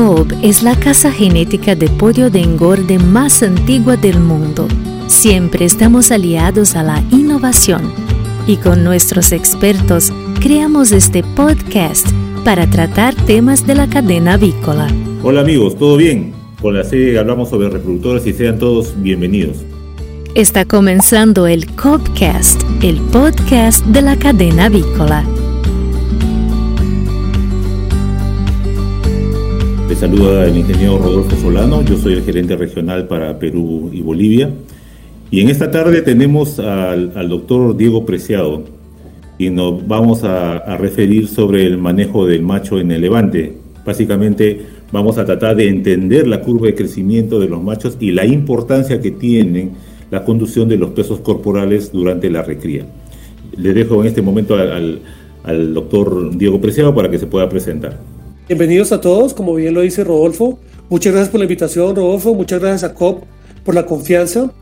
Cobb es la casa genética de pollo de engorde más antigua del mundo. Siempre estamos aliados a la innovación y con nuestros expertos creamos este podcast para tratar temas de la cadena avícola. Hola amigos, ¿todo bien? Con la serie hablamos sobre reproductores y sean todos bienvenidos. Está comenzando el Cobcast, el podcast de la cadena avícola. Saluda el ingeniero Rodolfo Solano, yo soy el gerente regional para Perú y Bolivia. Y en esta tarde tenemos al, doctor Diego Preciado y nos vamos a, referir sobre el manejo del macho en el levante. Básicamente vamos a tratar de entender la curva de crecimiento de los machos y la importancia que tienen la conducción de los pesos corporales durante la recría. Le dejo en este momento al, al doctor Diego Preciado para que se pueda presentar. Bienvenidos a todos, como bien lo dice Rodolfo. Muchas gracias por la invitación, Rodolfo. Muchas gracias a COP por la confianza.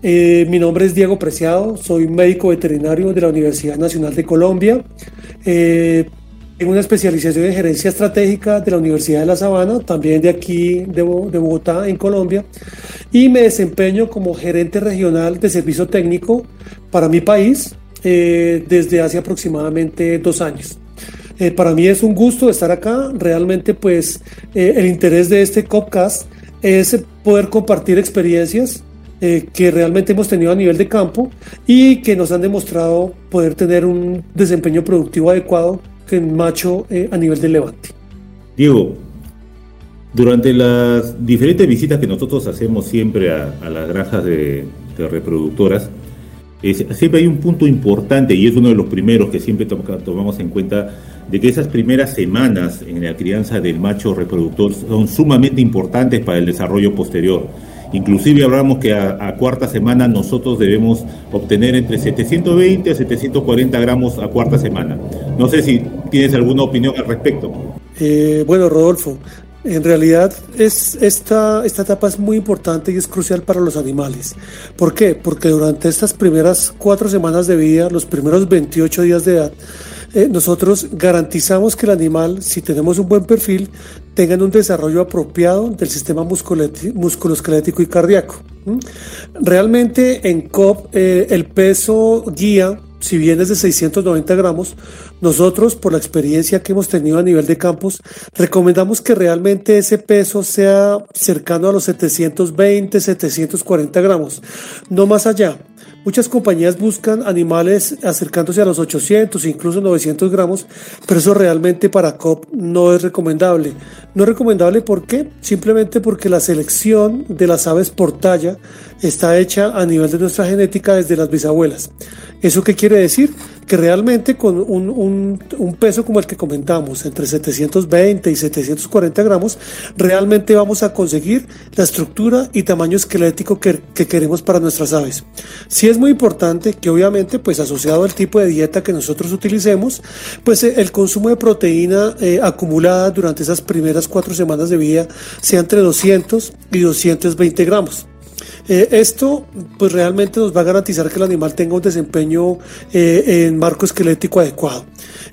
Eh, mi nombre es Diego Preciado, soy médico veterinario de la Universidad Nacional de Colombia. Eh, tengo una especialización en gerencia estratégica de la Universidad de La Sabana, también de aquí, de, Bogotá, en Colombia. Y me desempeño como gerente regional de servicio técnico para mi país eh, desde hace aproximadamente dos años. Para mí es un gusto estar acá. Realmente, pues, el interés de este podcast es poder compartir experiencias eh, que realmente hemos tenido a nivel de campo y que nos han demostrado poder tener un desempeño productivo adecuado en macho eh, a nivel de levante. Diego, durante las diferentes visitas que nosotros hacemos siempre a, las granjas de, reproductoras, siempre hay un punto importante y es uno de los primeros que siempre tomamos en cuenta de que esas primeras semanas en la crianza del macho reproductor son sumamente importantes para el desarrollo posterior Inclusive hablamos que a, cuarta semana nosotros debemos obtener entre 720 a 740 gramos a cuarta semana. No sé si tienes alguna opinión al respecto. Eh, bueno, Rodolfo, en realidad es, esta, esta etapa es muy importante y es crucial para los animales. ¿Por qué? Porque durante estas primeras cuatro semanas de vida, los primeros 28 días de edad, eh, nosotros garantizamos que el animal, si tenemos un buen perfil, tenga un desarrollo apropiado del sistema musculoesquelético y cardíaco. Realmente en COP eh, el peso guía, si bien es de 690 gramos, nosotros por la experiencia que hemos tenido a nivel de campos, recomendamos que realmente ese peso sea cercano a los 720, 740 gramos, no más allá. Muchas compañías buscan animales acercándose a los 800, incluso 900 gramos, pero eso realmente para COP no es recomendable. No es recomendable ¿por qué? Simplemente porque la selección de las aves por talla está hecha a nivel de nuestra genética desde las bisabuelas. ¿Eso qué quiere decir? Que realmente con un, peso como el que comentamos, entre 720 y 740 gramos, realmente vamos a conseguir la estructura y tamaño esquelético que, queremos para nuestras aves. Sí es muy importante que obviamente, pues asociado al tipo de dieta que nosotros utilicemos, pues eh, el consumo de proteína eh, acumulada durante esas primeras cuatro semanas de vida sea entre 200 y 220 gramos. Eh, esto pues realmente nos va a garantizar que el animal tenga un desempeño eh, en marco esquelético adecuado.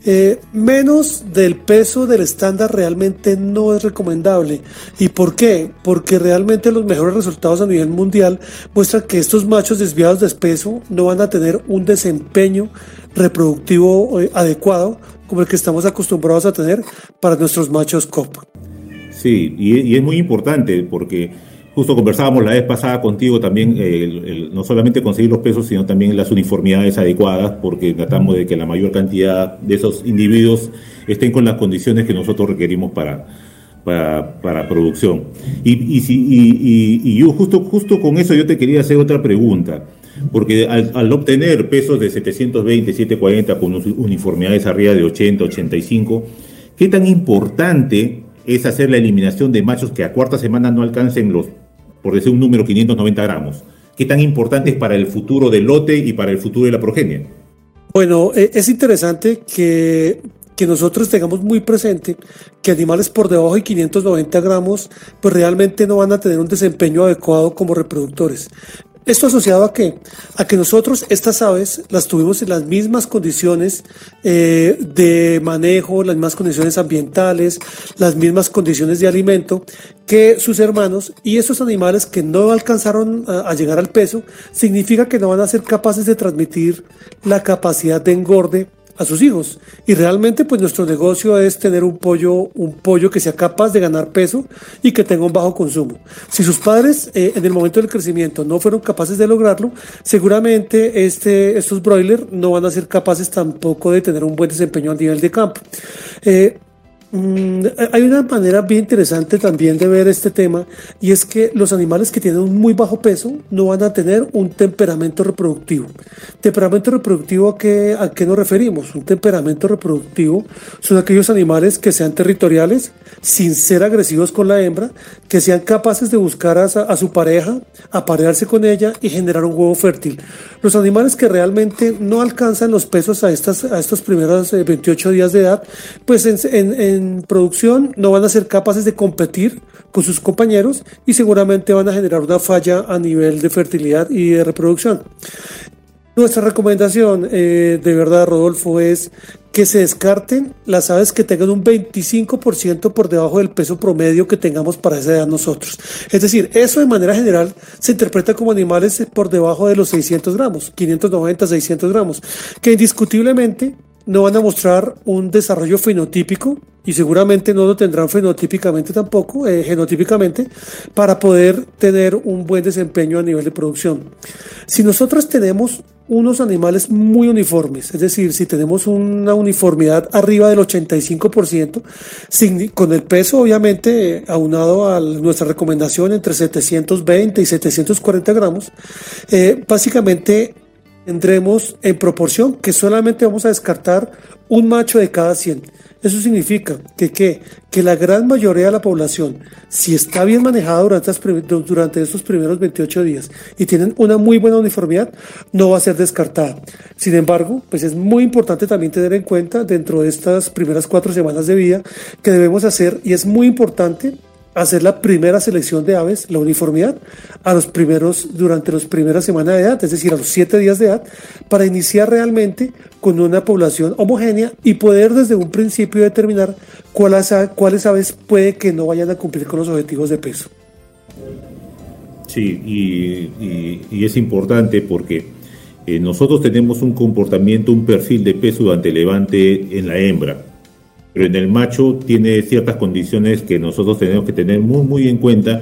Eh, menos del peso del estándar realmente no es recomendable. ¿Y por qué? Porque realmente los mejores resultados a nivel mundial muestran que estos machos desviados de peso no van a tener un desempeño reproductivo adecuado como el que estamos acostumbrados a tener para nuestros machos COP. Sí, y es muy importante porque Justo conversábamos la vez pasada contigo también, no solamente conseguir los pesos, sino también las uniformidades adecuadas, porque tratamos de que la mayor cantidad de esos individuos estén con las condiciones que nosotros requerimos para, para, producción. Y, y, yo justo, justo con eso yo te quería hacer otra pregunta, porque al, al obtener pesos de 720, 740 con uniformidades arriba de 80, 85, ¿qué tan importante es hacer la eliminación de machos que a cuarta semana no alcancen los por decir un número, 590 gramos. ¿Qué tan importante es para el futuro del lote y para el futuro de la progenie? Bueno, e, es interesante que, que nosotros tengamos muy presente que animales por debajo de 590 gramos, pues realmente no van a tener un desempeño adecuado como reproductores. Esto asociado a qué? A que nosotros estas aves las tuvimos en las mismas condiciones eh, de manejo, las mismas condiciones ambientales, las mismas condiciones de alimento que sus hermanos y esos animales que no alcanzaron a, llegar al peso, significa que no van a ser capaces de transmitir la capacidad de engorde a sus hijos. Y realmente pues nuestro negocio es tener un pollo, un pollo que sea capaz de ganar peso y que tenga un bajo consumo. Si sus padres eh, en el momento del crecimiento no fueron capaces de lograrlo, seguramente este, estos broilers no van a ser capaces tampoco de tener un buen desempeño a nivel de campo. Eh, Mm, hay una manera bien interesante también de ver este tema y es que los animales que tienen un muy bajo peso no van a tener un temperamento reproductivo. Temperamento reproductivo a qué, a qué nos referimos? Un temperamento reproductivo son aquellos animales que sean territoriales, sin ser agresivos con la hembra, que sean capaces de buscar a, su pareja, aparearse con ella y generar un huevo fértil. Los animales que realmente no alcanzan los pesos a, estas, a estos primeros 28 eh, días de edad, pues en, producción no van a ser capaces de competir con sus compañeros y seguramente van a generar una falla a nivel de fertilidad y de reproducción. Nuestra recomendación, eh, de verdad, Rodolfo, es que se descarten las aves que tengan un 25% por debajo del peso promedio que tengamos para esa edad nosotros. Es decir, eso de manera general se interpreta como animales por debajo de los 600 gramos, 590, 600 gramos, que indiscutiblemente no van a mostrar un desarrollo fenotípico y seguramente no lo tendrán fenotípicamente tampoco, eh, genotípicamente, para poder tener un buen desempeño a nivel de producción. Si nosotros tenemos unos animales muy uniformes, es decir, si tenemos una uniformidad arriba del 85%, con el peso obviamente aunado a nuestra recomendación entre 720 y 740 gramos, eh, básicamente tendremos en proporción que solamente vamos a descartar un macho de cada 100. Eso significa que, que la gran mayoría de la población, si está bien manejada durante, durante estos primeros 28 días y tienen una muy buena uniformidad, no va a ser descartada. Sin embargo, pues es muy importante también tener en cuenta dentro de estas primeras cuatro semanas de vida que debemos hacer y es muy importante hacer la primera selección de aves, la uniformidad, a los primeros, durante las primeras semanas de edad, es decir, a los siete días de edad, para iniciar realmente con una población homogénea y poder desde un principio determinar cuáles, aves puede que no vayan a cumplir con los objetivos de peso. Sí, y, es importante porque eh, nosotros tenemos un comportamiento, un perfil de peso durante el levante en la hembra pero en el macho tiene ciertas condiciones que nosotros tenemos que tener muy, muy en cuenta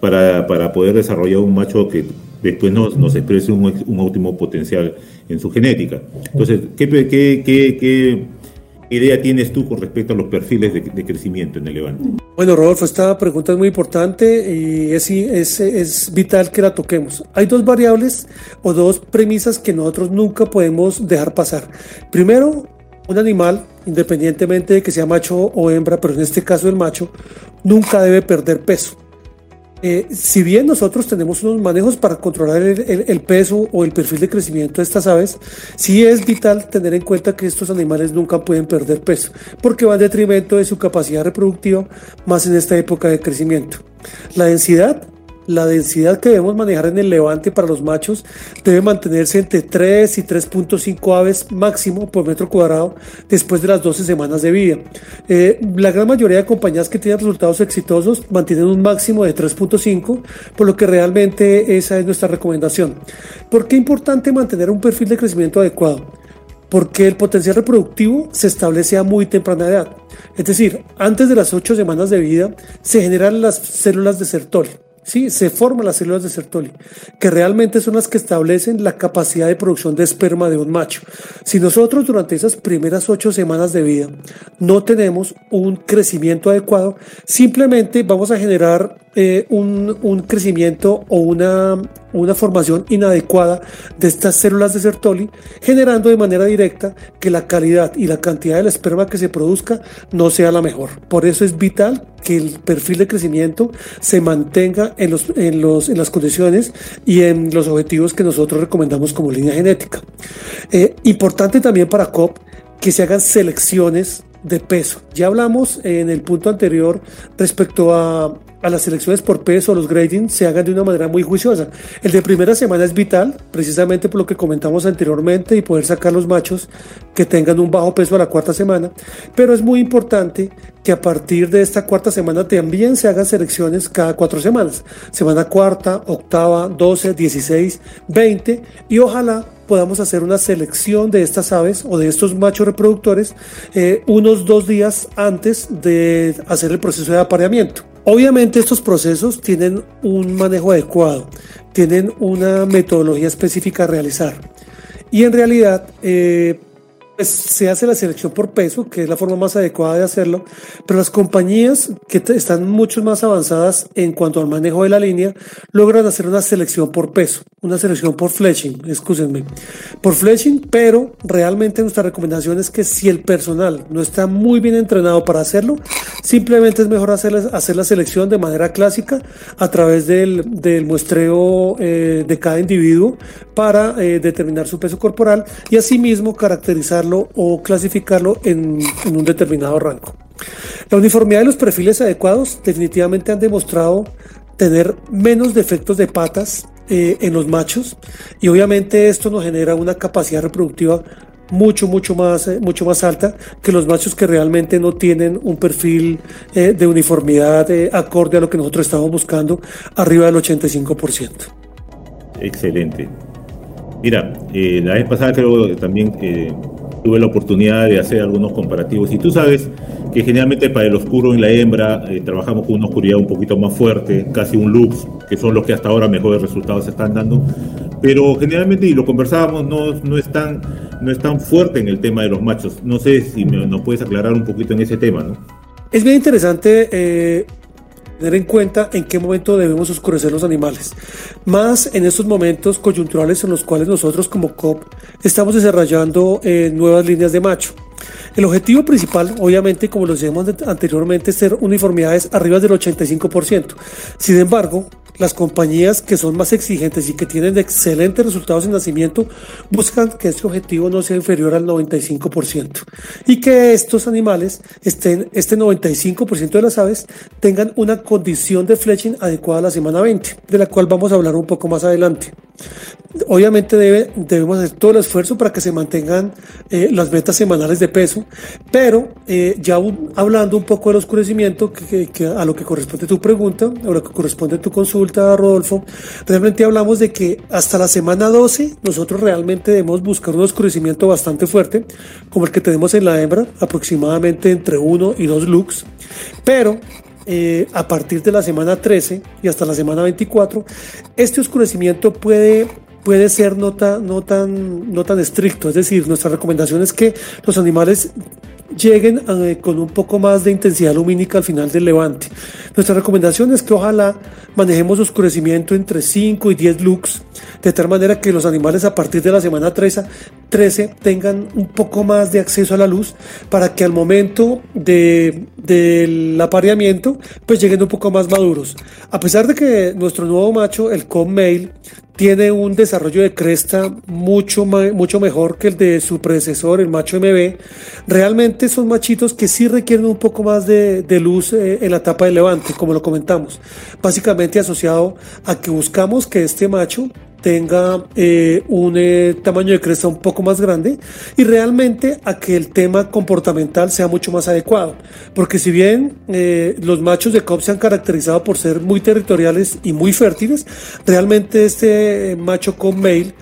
para, para poder desarrollar un macho que después nos, nos exprese un, un, óptimo potencial en su genética. Entonces, ¿qué, qué, qué, idea tienes tú con respecto a los perfiles de, de, crecimiento en el levante? Bueno, Rodolfo, esta pregunta es muy importante y es, es, es, vital que la toquemos. Hay dos variables o dos premisas que nosotros nunca podemos dejar pasar. Primero, un animal, independientemente de que sea macho o hembra, pero en este caso el macho, nunca debe perder peso. Eh, si bien nosotros tenemos unos manejos para controlar el, peso o el perfil de crecimiento de estas aves, sí es vital tener en cuenta que estos animales nunca pueden perder peso, porque va en detrimento de su capacidad reproductiva, más en esta época de crecimiento. La densidad la densidad que debemos manejar en el levante para los machos debe mantenerse entre 3 y 3.5 aves máximo por metro cuadrado después de las 12 semanas de vida. Eh, la gran mayoría de compañías que tienen resultados exitosos mantienen un máximo de 3.5, por lo que realmente esa es nuestra recomendación. ¿Por qué es importante mantener un perfil de crecimiento adecuado? Porque el potencial reproductivo se establece a muy temprana edad. Es decir, antes de las 8 semanas de vida se generan las células de Sertoli Sí, se forman las células de Sertoli, que realmente son las que establecen la capacidad de producción de esperma de un macho. Si nosotros durante esas primeras ocho semanas de vida no tenemos un crecimiento adecuado, simplemente vamos a generar eh, un, un, crecimiento o una, una formación inadecuada de estas células de Sertoli, generando de manera directa que la calidad y la cantidad del esperma que se produzca no sea la mejor. Por eso es vital que el perfil de crecimiento se mantenga en, los, en, los, en las condiciones y en los objetivos que nosotros recomendamos como línea genética. Eh, importante también para COP que se hagan selecciones de peso. Ya hablamos en el punto anterior respecto a, a las selecciones por peso, los gradings se hagan de una manera muy juiciosa. El de primera semana es vital, precisamente por lo que comentamos anteriormente, y poder sacar los machos que tengan un bajo peso a la cuarta semana. Pero es muy importante que a partir de esta cuarta semana también se hagan selecciones cada cuatro semanas. Semana cuarta, octava, 12, 16, 20 y ojalá podamos hacer una selección de estas aves o de estos machos reproductores eh, unos dos días antes de hacer el proceso de apareamiento. Obviamente estos procesos tienen un manejo adecuado, tienen una metodología específica a realizar. Y en realidad eh, pues se hace la selección por peso, que es la forma más adecuada de hacerlo, pero las compañías que están mucho más avanzadas en cuanto al manejo de la línea logran hacer una selección por peso, una selección por fleching, escúsenme, por fleching, pero realmente nuestra recomendación es que si el personal no está muy bien entrenado para hacerlo, simplemente es mejor hacer, hacer la selección de manera clásica a través del, del muestreo eh, de cada individuo para eh, determinar su peso corporal y asimismo caracterizar o clasificarlo en, un determinado rango. La uniformidad de los perfiles adecuados definitivamente han demostrado tener menos defectos de patas eh, en los machos y obviamente esto nos genera una capacidad reproductiva mucho mucho más eh, mucho más alta que los machos que realmente no tienen un perfil eh, de uniformidad acorde a lo que nosotros estamos buscando arriba del 85%. Excelente. Mira, la vez pasada creo que también tuve la oportunidad de hacer algunos comparativos y tú sabes que generalmente para el oscuro en la hembra eh, trabajamos con una oscuridad un poquito más fuerte, casi un lux, que son los que hasta ahora mejores resultados están dando, pero generalmente, y lo conversábamos, no, no, es tan, no es fuerte en el tema de los machos. No sé si nos puedes aclarar un poquito en ese tema, ¿no? Es bien interesante eh, tener en cuenta en qué momento debemos oscurecer los animales. Más en estos momentos coyunturales en los cuales nosotros como COP estamos desarrollando eh, nuevas líneas de macho. El objetivo principal, obviamente, como lo decíamos anteriormente, es ser uniformidades arriba del 85%. Sin embargo, las compañías que son más exigentes y que tienen excelentes resultados en nacimiento buscan que este objetivo no sea inferior al 95% y que estos animales estén, este 95% de las aves tengan una condición de fletching adecuada a la semana 20, de la cual vamos a hablar un poco más adelante. Obviamente debe, debemos hacer todo el esfuerzo para que se mantengan eh, las metas semanales de peso, pero eh, ya hablando un poco del oscurecimiento, que, a lo que corresponde tu pregunta, o lo que corresponde tu consulta, Rodolfo, realmente hablamos de que hasta la semana 12 nosotros realmente debemos buscar un oscurecimiento bastante fuerte, como el que tenemos en la hembra, aproximadamente entre 1 y 2 lux, pero eh, a partir de la semana 13 y hasta la semana 24, este oscurecimiento puede puede ser no tan, no, tan, no tan estricto. Es decir, nuestra recomendación es que los animales lleguen eh, con un poco más de intensidad lumínica al final del levante. Nuestra recomendación es que ojalá manejemos oscurecimiento entre 5 y 10 lux, de tal manera que los animales a partir de la semana 13, 13 tengan un poco más de acceso a la luz para que al momento de, del apareamiento pues lleguen un poco más maduros. A pesar de que nuestro nuevo macho, el com male, tiene un desarrollo de cresta mucho, mucho mejor que el de su predecesor, el macho MB. Realmente son machitos que sí requieren un poco más de, luz eh, en la etapa de levante, como lo comentamos. Básicamente asociado a que buscamos que este macho tenga eh, un eh, tamaño de cresta un poco más grande y realmente a que el tema comportamental sea mucho más adecuado. Porque si bien eh, los machos de COP se han caracterizado por ser muy territoriales y muy fértiles, realmente este macho con male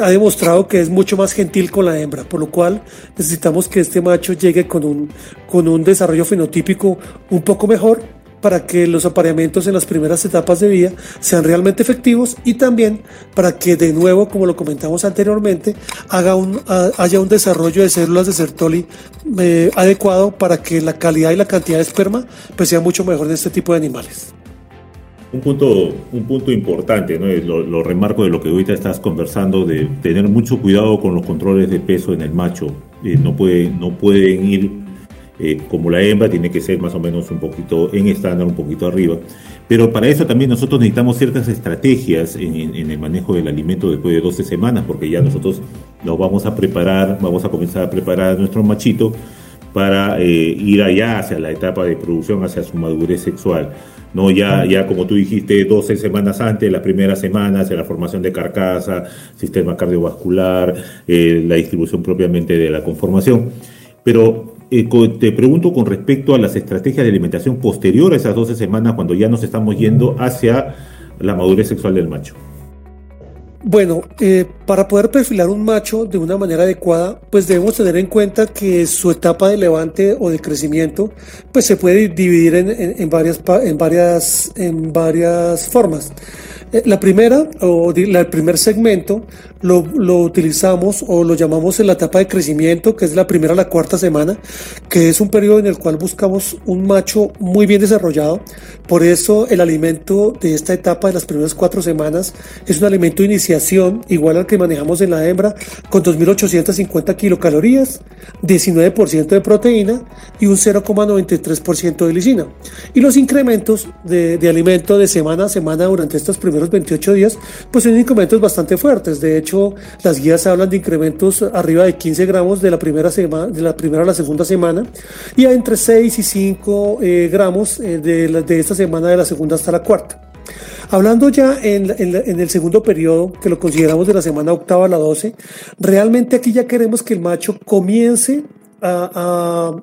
ha demostrado que es mucho más gentil con la hembra, por lo cual necesitamos que este macho llegue con un, con un desarrollo fenotípico un poco mejor para que los apareamientos en las primeras etapas de vida sean realmente efectivos y también para que de nuevo, como lo comentamos anteriormente, haga un, haya un desarrollo de células de Sertoli eh, adecuado para que la calidad y la cantidad de esperma pues, sea mucho mejor de este tipo de animales. Un punto, un punto importante, ¿no? lo, lo, remarco de lo que ahorita estás conversando, de tener mucho cuidado con los controles de peso en el macho. Eh, no, puede, no pueden ir eh, como la hembra tiene que ser más o menos un poquito en estándar, un poquito arriba. Pero para eso también nosotros necesitamos ciertas estrategias en, el manejo del alimento después de 12 semanas, porque ya nosotros lo vamos a preparar, vamos a comenzar a preparar a nuestro machito para eh, ir allá hacia la etapa de producción, hacia su madurez sexual. ¿no? Ya, ya como tú dijiste, 12 semanas antes, las primeras semanas, de la formación de carcasa, sistema cardiovascular, eh, la distribución propiamente de la conformación. Pero eh, te pregunto con respecto a las estrategias de alimentación posterior a esas 12 semanas, cuando ya nos estamos yendo hacia la madurez sexual del macho. Bueno, eh, para poder perfilar un macho de una manera adecuada, pues debemos tener en cuenta que su etapa de levante o de crecimiento, pues se puede dividir en, varias, en, varias, en varias formas. Eh, la primera, o el primer segmento, lo, lo, utilizamos o lo llamamos en la etapa de crecimiento, que es la primera a la cuarta semana, que es un periodo en el cual buscamos un macho muy bien desarrollado. Por eso el alimento de esta etapa de las primeras cuatro semanas es un alimento de iniciación, igual al que manejamos en la hembra, con 2.850 kilocalorías, 19% de proteína y un 0,93% de lisina. Y los incrementos de, de alimento de semana a semana durante estas primeras primeros 28 días, pues son incrementos bastante fuertes. De hecho, las guías hablan de incrementos arriba de 15 gramos de la primera, semana, de la primera a la segunda semana y entre 6 y 5 eh, gramos eh, de, de esta semana de la segunda hasta la cuarta. Hablando ya en, en, el segundo periodo, que lo consideramos de la semana octava a la 12, realmente aquí ya queremos que el macho comience a,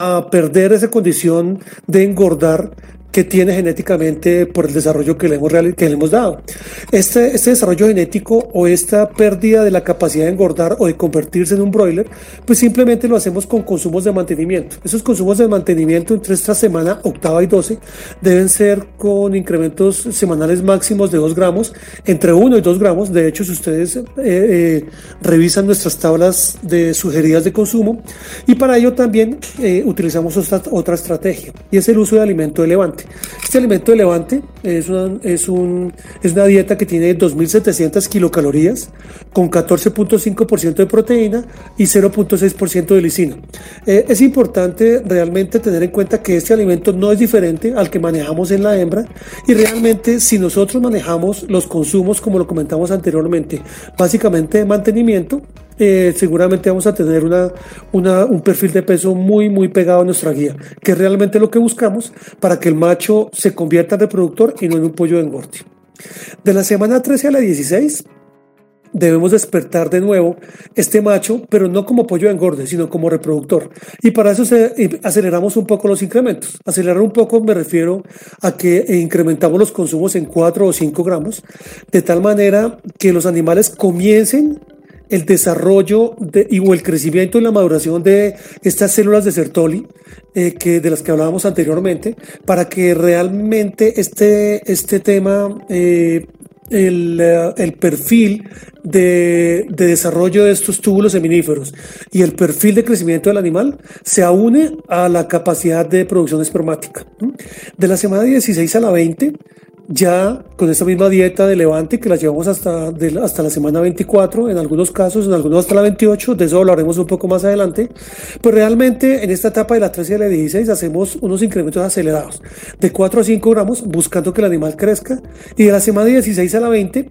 a, a perder esa condición de engordar que tiene genéticamente por el desarrollo que le hemos, que le hemos dado. Este, este desarrollo genético o esta pérdida de la capacidad de engordar o de convertirse en un broiler, pues simplemente lo hacemos con consumos de mantenimiento. Esos consumos de mantenimiento entre esta semana, octava y 12, deben ser con incrementos semanales máximos de 2 gramos, entre 1 y 2 gramos. De hecho, si ustedes eh, eh, revisan nuestras tablas de sugeridas de consumo, y para ello también eh, utilizamos otra, otra estrategia, y es el uso de alimento de levante. Este alimento de levante es una, es, un, es una dieta que tiene 2.700 kilocalorías con 14.5% de proteína y 0.6% de lisina. Eh, es importante realmente tener en cuenta que este alimento no es diferente al que manejamos en la hembra y realmente si nosotros manejamos los consumos como lo comentamos anteriormente, básicamente de mantenimiento, eh, seguramente vamos a tener una, un perfil de peso muy, muy pegado a nuestra guía, que es realmente lo que buscamos para que el macho se convierta en reproductor y no en un pollo de engorde. De la semana 13 a la 16, debemos despertar de nuevo este macho, pero no como pollo de engorde, sino como reproductor. Y para eso aceleramos un poco los incrementos. Acelerar un poco me refiero a que incrementamos los consumos en 4 o 5 gramos, de tal manera que los animales comiencen el desarrollo de, y, o el crecimiento y la maduración de estas células de Sertoli, eh, que, de las que hablábamos anteriormente, para que realmente este, este tema, eh, el, eh, el, perfil de, de, desarrollo de estos túbulos seminíferos y el perfil de crecimiento del animal se aúne a la capacidad de producción espermática. De la semana 16 a la 20, ya con esta misma dieta de levante que la llevamos hasta, hasta la semana 24, en algunos casos, en algunos hasta la 28, de eso hablaremos un poco más adelante, pues realmente en esta etapa de la 13 y la 16 hacemos unos incrementos acelerados de 4 a 5 gramos buscando que el animal crezca y de la semana 16 a la 20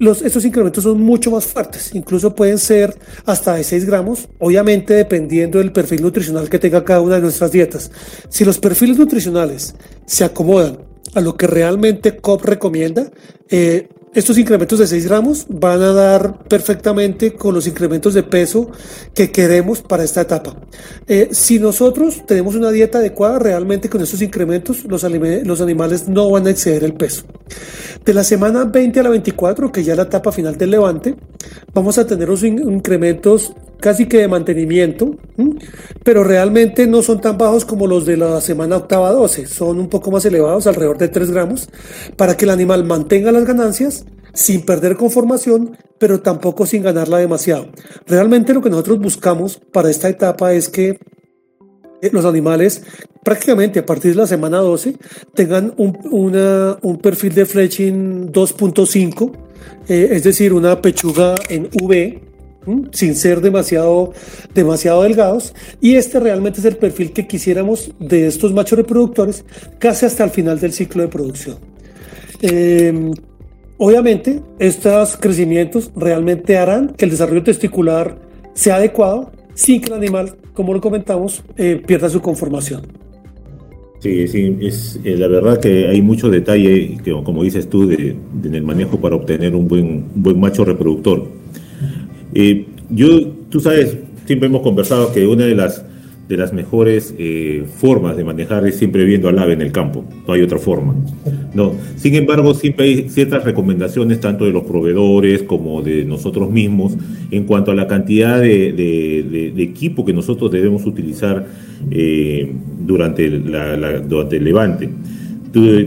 los, estos incrementos son mucho más fuertes, incluso pueden ser hasta de 6 gramos, obviamente dependiendo del perfil nutricional que tenga cada una de nuestras dietas. Si los perfiles nutricionales se acomodan a lo que realmente COP recomienda, eh, estos incrementos de 6 gramos van a dar perfectamente con los incrementos de peso que queremos para esta etapa. Eh, si nosotros tenemos una dieta adecuada, realmente con estos incrementos los, los animales no van a exceder el peso. De la semana 20 a la 24, que ya es la etapa final del levante, vamos a tener unos incrementos casi que de mantenimiento, pero realmente no son tan bajos como los de la semana octava 12, son un poco más elevados, alrededor de 3 gramos, para que el animal mantenga las ganancias sin perder conformación, pero tampoco sin ganarla demasiado. Realmente lo que nosotros buscamos para esta etapa es que eh, los animales prácticamente a partir de la semana 12 tengan un, un perfil de fletching 2.5, eh, es decir, una pechuga en V, sin ser demasiado, demasiado delgados. Y este realmente es el perfil que quisiéramos de estos machos reproductores casi hasta el final del ciclo de producción. Em, obviamente, estos crecimientos realmente harán que el desarrollo testicular sea adecuado sin que el animal, como lo comentamos, eh, pierda su conformación. Sí, sí, es eh, la verdad que hay mucho detalle, que, como dices tú, de, en el manejo para obtener un buen, buen macho reproductor. Eh, yo, tú sabes, siempre hemos conversado que una de las de las mejores eh, formas de manejar es siempre viendo al ave en el campo, no hay otra forma. No. Sin embargo, siempre hay ciertas recomendaciones tanto de los proveedores como de nosotros mismos en cuanto a la cantidad de, equipo que nosotros debemos utilizar eh, durante, durante el levante.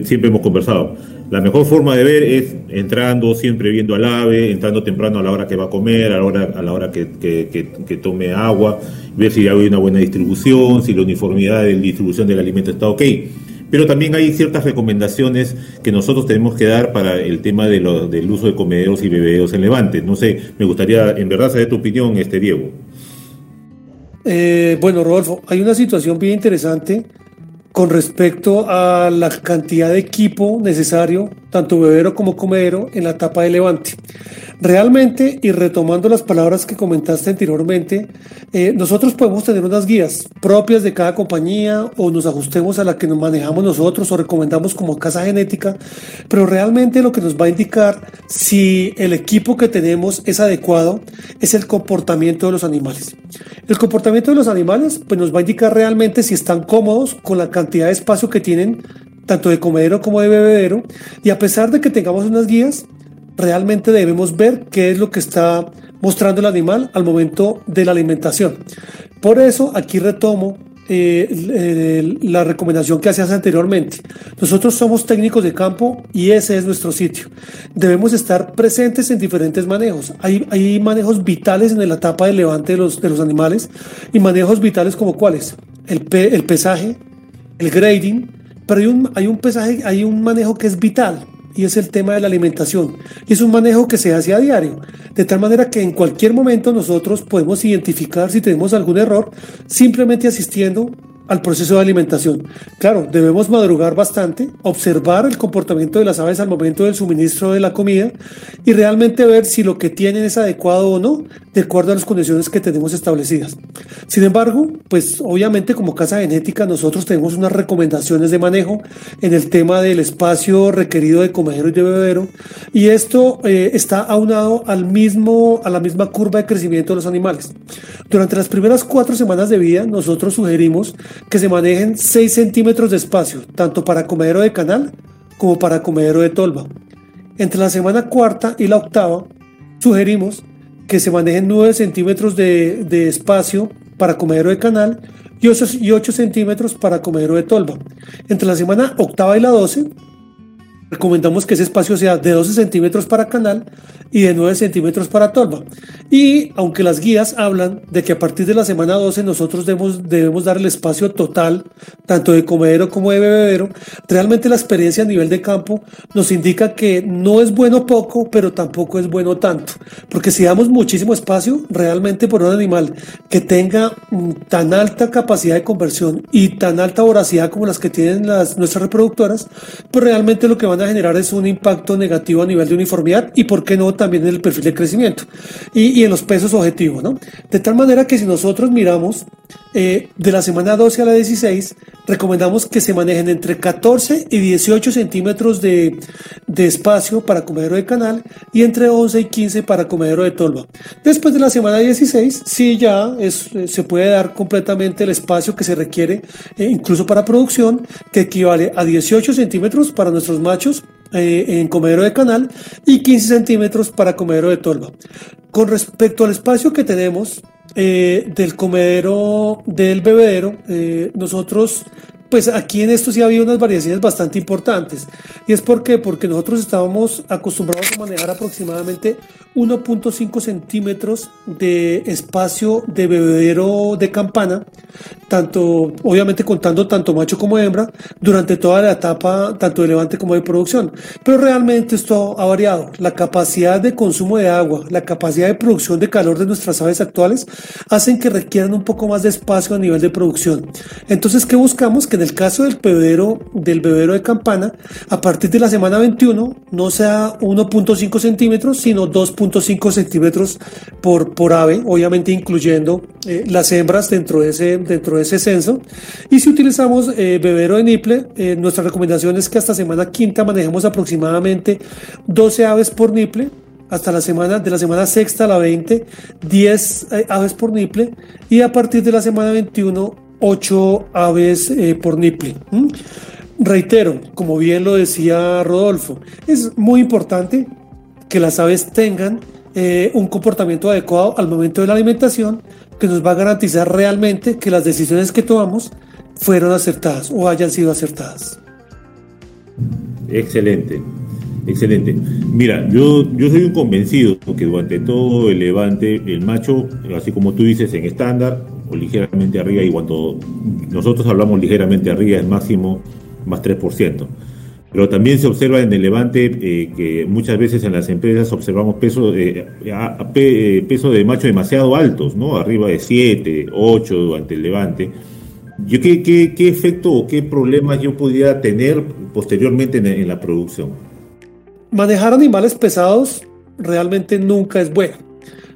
siempre hemos conversado la mejor forma de ver es entrando, siempre viendo al ave, entrando temprano a la hora que va a comer, a la hora, a la hora que, que, tome agua, ver si hay una buena distribución, si la uniformidad de distribución del alimento está ok. Pero también hay ciertas recomendaciones que nosotros tenemos que dar para el tema de lo, del uso de comederos y bebederos en Levante. No sé, me gustaría en verdad saber tu opinión, este Diego. Eh, bueno, Rodolfo, hay una situación bien interesante con respecto a la cantidad de equipo necesario, tanto bebero como comedero, en la etapa de levante. Realmente, y retomando las palabras que comentaste anteriormente, eh, nosotros podemos tener unas guías propias de cada compañía o nos ajustemos a la que nos manejamos nosotros o recomendamos como casa genética, pero realmente lo que nos va a indicar si el equipo que tenemos es adecuado es el comportamiento de los animales. El comportamiento de los animales pues nos va a indicar realmente si están cómodos con la cantidad de espacio que tienen tanto de comedero como de bebedero y a pesar de que tengamos unas guías, realmente debemos ver qué es lo que está mostrando el animal al momento de la alimentación. Por eso aquí retomo eh, la recomendación que hacías anteriormente. Nosotros somos técnicos de campo y ese es nuestro sitio. Debemos estar presentes en diferentes manejos. Hay, hay manejos vitales en la etapa de levante de los, de los animales y manejos vitales como cuáles. El, el pesaje, el grading, pero hay un, hay un pesaje, hay un manejo que es vital y es el tema de la alimentación. Y es un manejo que se hace a diario, de tal manera que en cualquier momento nosotros podemos identificar si tenemos algún error simplemente asistiendo al proceso de alimentación. Claro, debemos madrugar bastante, observar el comportamiento de las aves al momento del suministro de la comida y realmente ver si lo que tienen es adecuado o no, de acuerdo a las condiciones que tenemos establecidas. Sin embargo, pues obviamente como casa genética nosotros tenemos unas recomendaciones de manejo en el tema del espacio requerido de comedero y de bebedero y esto eh, está aunado al mismo, a la misma curva de crecimiento de los animales. Durante las primeras cuatro semanas de vida nosotros sugerimos que se manejen 6 centímetros de espacio, tanto para comedero de canal como para comedero de tolva. Entre la semana cuarta y la octava, sugerimos que se manejen 9 centímetros de, de espacio para comedero de canal y 8, y 8 centímetros para comedero de tolva. Entre la semana octava y la 12, recomendamos que ese espacio sea de 12 centímetros para canal y de 9 centímetros para tolva. Y aunque las guías hablan de que a partir de la semana 12 nosotros debemos, debemos dar el espacio total, tanto de comedero como de bebedero, realmente la experiencia a nivel de campo nos indica que no es bueno poco, pero tampoco es bueno tanto. Porque si damos muchísimo espacio, realmente por un animal que tenga mm, tan alta capacidad de conversión y tan alta voracidad como las que tienen las, nuestras reproductoras, pues realmente lo que van a generar es un impacto negativo a nivel de uniformidad y, ¿por qué no?, también en el perfil de crecimiento y, y en los pesos objetivos, ¿no? De tal manera que si nosotros miramos eh, de la semana 12 a la 16, recomendamos que se manejen entre 14 y 18 centímetros de, de, espacio para comedero de canal y entre 11 y 15 para comedero de tolva. Después de la semana 16, sí ya eh, se puede dar completamente el espacio que se requiere, eh, incluso para producción, que equivale a 18 centímetros para nuestros machos en comedero de canal y 15 centímetros para comedero de tolva. Con respecto al espacio que tenemos eh, del comedero, del bebedero, eh, nosotros, pues aquí en esto sí había unas variaciones bastante importantes. ¿Y es por? Porque nosotros estábamos acostumbrados a manejar aproximadamente 1.5 centímetros de espacio de bebedero de campana, tanto, obviamente contando tanto macho como hembra, durante toda la etapa, tanto de levante como de producción. Pero realmente esto ha variado. La capacidad de consumo de agua, la capacidad de producción de calor de nuestras aves actuales hacen que requieran un poco más de espacio a nivel de producción. Entonces, ¿qué buscamos? Que el caso del bebedero, de campana, a partir de la semana 21 no sea 1.5 centímetros, sino 2.5 centímetros por, por ave, obviamente incluyendo eh, las hembras dentro de, ese, dentro de ese censo. Y si utilizamos eh, bebedero de niple, eh, nuestra recomendación es que hasta semana quinta manejemos aproximadamente 12 aves por niple, hasta la semana, de la semana sexta a la 20, 10 aves por niple y a partir de la semana 21, 8 aves eh, por niple. Reitero, como bien lo decía Rodolfo, es muy importante que las aves tengan eh, un comportamiento adecuado al momento de la alimentación que nos va a garantizar realmente que las decisiones que tomamos fueron acertadas o hayan sido acertadas. Excelente, excelente. Mira, yo, yo soy un convencido que durante todo el levante, el macho, así como tú dices, en estándar, ligeramente arriba y cuando nosotros hablamos ligeramente arriba es máximo más 3%. Pero también se observa en el levante eh, que muchas veces en las empresas observamos pesos eh, eh, peso de macho demasiado altos, ¿no? Arriba de 7, 8 durante el levante. Yo, ¿qué, qué, qué efecto o qué problemas yo podría tener posteriormente en la producción? Manejar animales pesados realmente nunca es bueno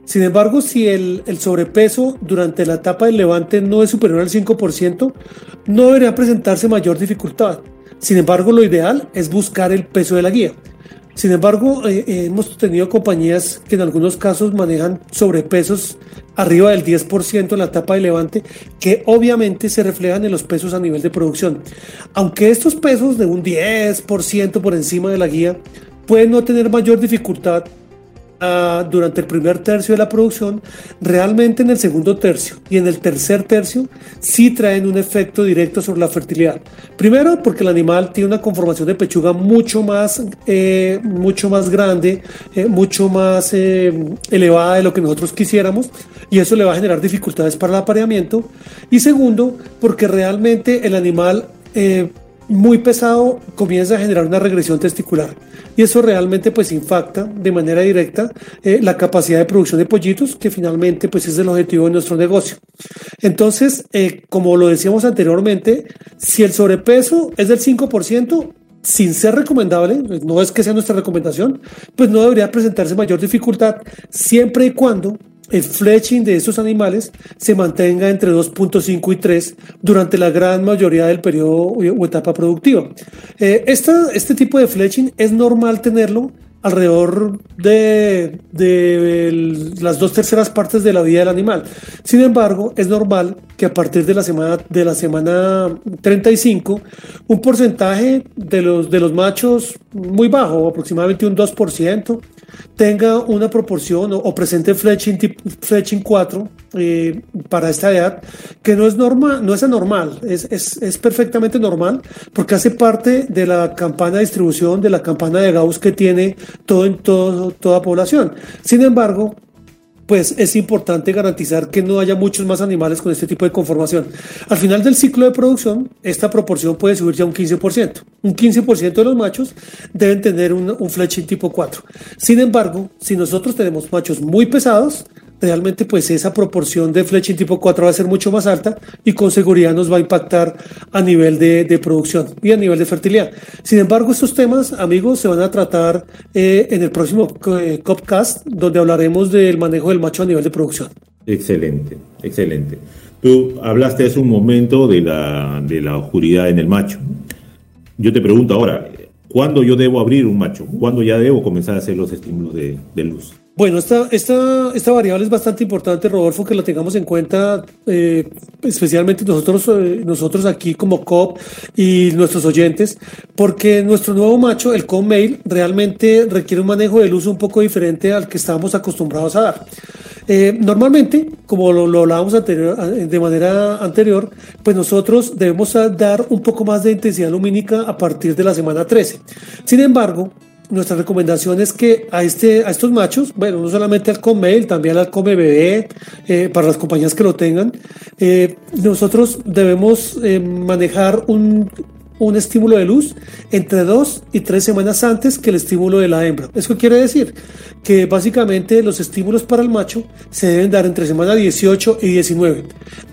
sin embargo, si el, sobrepeso durante la etapa del levante no es superior al 5%, no debería presentarse mayor dificultad. Sin embargo, lo ideal es buscar el peso de la guía. Sin embargo, eh, eh, hemos tenido compañías que en algunos casos manejan sobrepesos arriba del 10% en la etapa de levante, que obviamente se reflejan en los pesos a nivel de producción. Aunque estos pesos de un 10% por encima de la guía pueden no tener mayor dificultad durante el primer tercio de la producción, realmente en el segundo tercio y en el tercer tercio sí traen un efecto directo sobre la fertilidad. Primero, porque el animal tiene una conformación de pechuga mucho más, eh, mucho más grande, eh, mucho más eh, elevada de lo que nosotros quisiéramos y eso le va a generar dificultades para el apareamiento. Y segundo, porque realmente el animal muy pesado comienza a generar una regresión testicular y eso realmente pues impacta de manera directa eh, la capacidad de producción de pollitos que finalmente pues es el objetivo de nuestro negocio. Entonces, eh, como lo decíamos anteriormente, si el sobrepeso es del 5%, sin ser recomendable, no es que sea nuestra recomendación, pues no debería presentarse mayor dificultad siempre y cuando el fletching de estos animales se mantenga entre 2.5 y 3 durante la gran mayoría del periodo o etapa productiva. Eh, este tipo de fletching es normal tenerlo alrededor de, las dos terceras partes de la vida del animal. Sin embargo, es normal que a partir de la semana, de la semana 35, un porcentaje de los machos muy bajo, aproximadamente un 2%, tenga una proporción o, presente fletching, fletching 4 eh, para esta edad, que no es, normal, no es anormal, es, es, es, perfectamente normal porque hace parte de la campana de distribución, de la campana de Gauss que tiene todo en todo, toda población. Sin embargo, pues es importante garantizar que no haya muchos más animales con este tipo de conformación. Al final del ciclo de producción, esta proporción puede subir ya un 15%. Un 15% de los machos deben tener un, un fletching tipo 4. Sin embargo, si nosotros tenemos machos muy pesados, realmente pues esa proporción de fletching tipo 4 va a ser mucho más alta y con seguridad nos va a impactar a nivel de, producción y a nivel de fertilidad. Sin embargo, estos temas, amigos, se van a tratar eh, en el próximo eh, Copcast, donde hablaremos del manejo del macho a nivel de producción. Excelente, excelente. Tú hablaste hace un momento de la, de la oscuridad en el macho. Yo te pregunto ahora, ¿cuándo yo debo abrir un macho? ¿Cuándo ya debo comenzar a hacer los estímulos de luz? Bueno, esta, esta, esta variable es bastante importante, Rodolfo, que la tengamos en cuenta, eh, especialmente nosotros, eh, nosotros aquí como COP y nuestros oyentes, porque nuestro nuevo macho, el COP Mail, realmente requiere un manejo de luz un poco diferente al que estábamos acostumbrados a dar. Eh, normalmente, como lo, lo hablábamos de manera anterior, pues nosotros debemos dar un poco más de intensidad lumínica a partir de la semana 13. Sin embargo, nuestra recomendación es que a, este, a estos machos, bueno, no solamente al Comail, también al Come Bebé, eh, para las compañías que lo tengan, eh, nosotros debemos eh, manejar un, un estímulo de luz entre dos y tres semanas antes que el estímulo de la hembra. ¿Eso quiere decir? Que básicamente los estímulos para el macho se deben dar entre semana 18 y 19.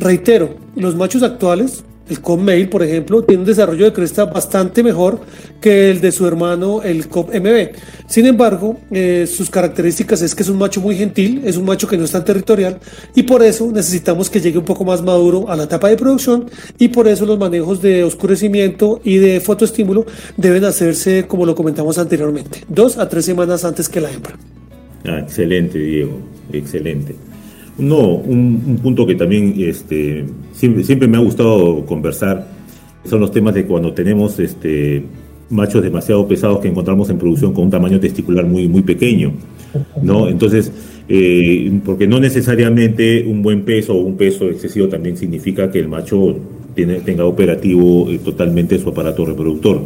Reitero, los machos actuales el COP Mail, por ejemplo, tiene un desarrollo de cresta bastante mejor que el de su hermano, el COP MB. Sin embargo, eh, sus características es que es un macho muy gentil, es un macho que no es tan territorial y por eso necesitamos que llegue un poco más maduro a la etapa de producción y por eso los manejos de oscurecimiento y de fotoestímulo deben hacerse, como lo comentamos anteriormente, dos a tres semanas antes que la hembra. Ah, excelente, Diego, excelente. No, un, punto que también este, siempre, me ha gustado conversar son los temas de cuando tenemos este, machos demasiado pesados que encontramos en producción con un tamaño testicular muy, muy pequeño. ¿no? Entonces, eh, porque no necesariamente un buen peso o un peso excesivo también significa que el macho tenga operativo eh, totalmente su aparato reproductor.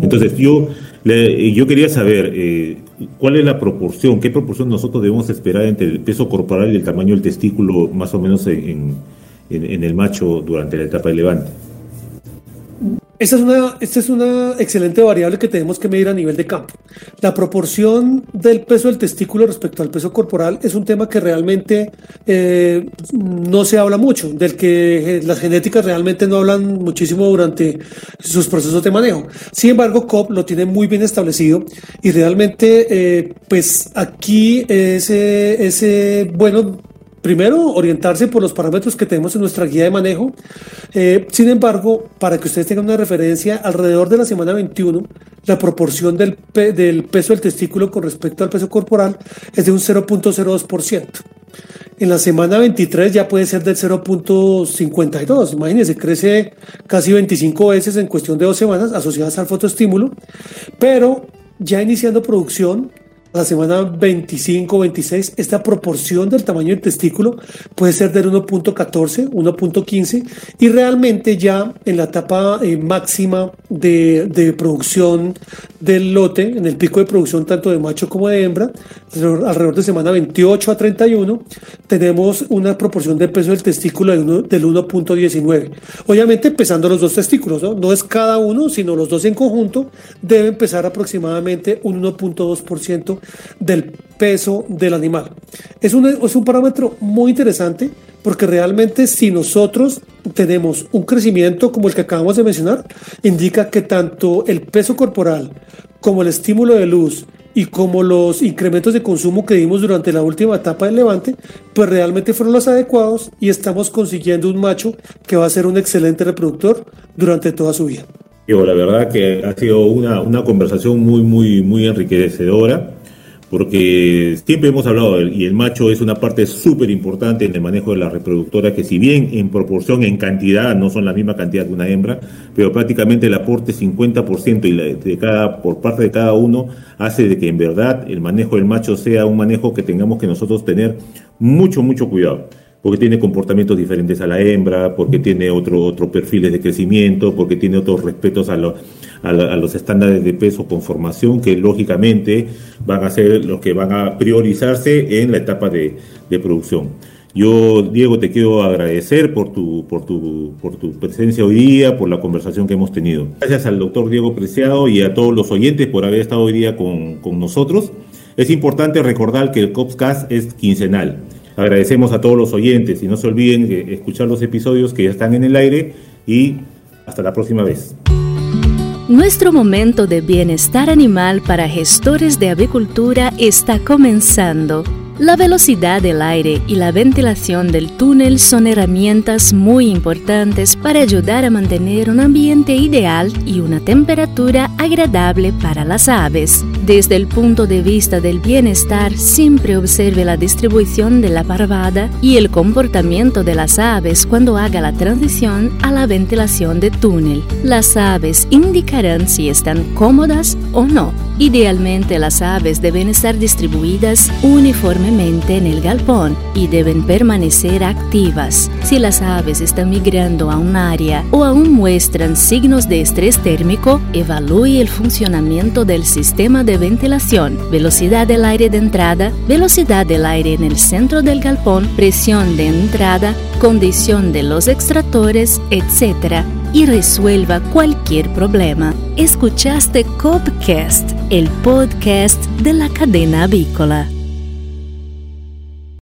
Entonces, yo, yo quería saber eh, cuál es la proporción, qué proporción nosotros debemos esperar entre el peso corporal y el tamaño del testículo, más o menos en, en el macho durante la etapa de levante. Esta es, una, esta es una excelente variable que tenemos que medir a nivel de campo. La proporción del peso del testículo respecto al peso corporal es un tema que realmente eh, no se habla mucho, del que eh, las genéticas realmente no hablan muchísimo durante sus procesos de manejo. Sin embargo, COP lo tiene muy bien establecido y realmente, eh, pues aquí ese, ese bueno primero, orientarse por los parámetros que tenemos en nuestra guía de manejo. Eh, sin embargo, para que ustedes tengan una referencia, alrededor de la semana 21, la proporción del, del peso del testículo con respecto al peso corporal es de un 0.02%. En la semana 23 ya puede ser del 0.52. Imagínense, crece casi 25 veces en cuestión de dos semanas asociadas al fotoestímulo. Pero ya iniciando producción, la semana 25-26, esta proporción del tamaño del testículo puede ser del 1.14, 1.15 y realmente ya en la etapa eh, máxima de, de, producción del lote, en el pico de producción tanto de macho como de hembra, alrededor de semana 28 a 31, tenemos una proporción de peso del testículo del 1.19. Obviamente pesando los dos testículos, ¿no? no es cada uno, sino los dos en conjunto, deben pesar aproximadamente un 1.2% del peso del animal. Es un, es un parámetro muy interesante porque realmente si nosotros tenemos un crecimiento como el que acabamos de mencionar, indica que tanto el peso corporal como el estímulo de luz y como los incrementos de consumo que dimos durante la última etapa del levante, pues realmente fueron los adecuados y estamos consiguiendo un macho que va a ser un excelente reproductor durante toda su vida. la verdad que ha sido una, una conversación muy, muy, muy enriquecedora porque siempre hemos hablado, y el macho es una parte súper importante en el manejo de la reproductora, que si bien en proporción, en cantidad, no son la misma cantidad que una hembra, pero prácticamente el aporte 50% y de cada, por parte de cada uno hace de que en verdad el manejo del macho sea un manejo que tengamos que nosotros tener mucho, mucho cuidado porque tiene comportamientos diferentes a la hembra, porque tiene otro, otros perfiles de crecimiento, porque tiene otros respetos a, a, los estándares de peso conformación que lógicamente van a ser los que van a priorizarse en la etapa de, de producción. Yo, Diego, te quiero agradecer por tu, por, tu, por tu presencia hoy día, por la conversación que hemos tenido. Gracias al doctor Diego Preciado y a todos los oyentes por haber estado hoy día con, con nosotros. Es importante recordar que el COPSCAS es quincenal. Agradecemos a todos los oyentes y no se olviden de escuchar los episodios que ya están en el aire y hasta la próxima vez. Nuestro momento de bienestar animal para gestores de avicultura está comenzando. La velocidad del aire y la ventilación del túnel son herramientas muy importantes para ayudar a mantener un ambiente ideal y una temperatura agradable para las aves. Desde el punto de vista del bienestar, siempre observe la distribución de la parvada y el comportamiento de las aves cuando haga la transición a la ventilación de túnel. Las aves indicarán si están cómodas o no. Idealmente las aves deben estar distribuidas uniformemente en el galpón y deben permanecer activas. Si las aves están migrando a un área o aún muestran signos de estrés térmico, evalúe el funcionamiento del sistema de ventilación, velocidad del aire de entrada, velocidad del aire en el centro del galpón, presión de entrada, condición de los extractores, etc y resuelva cualquier problema. Escuchaste Copcast, el podcast de la cadena avícola.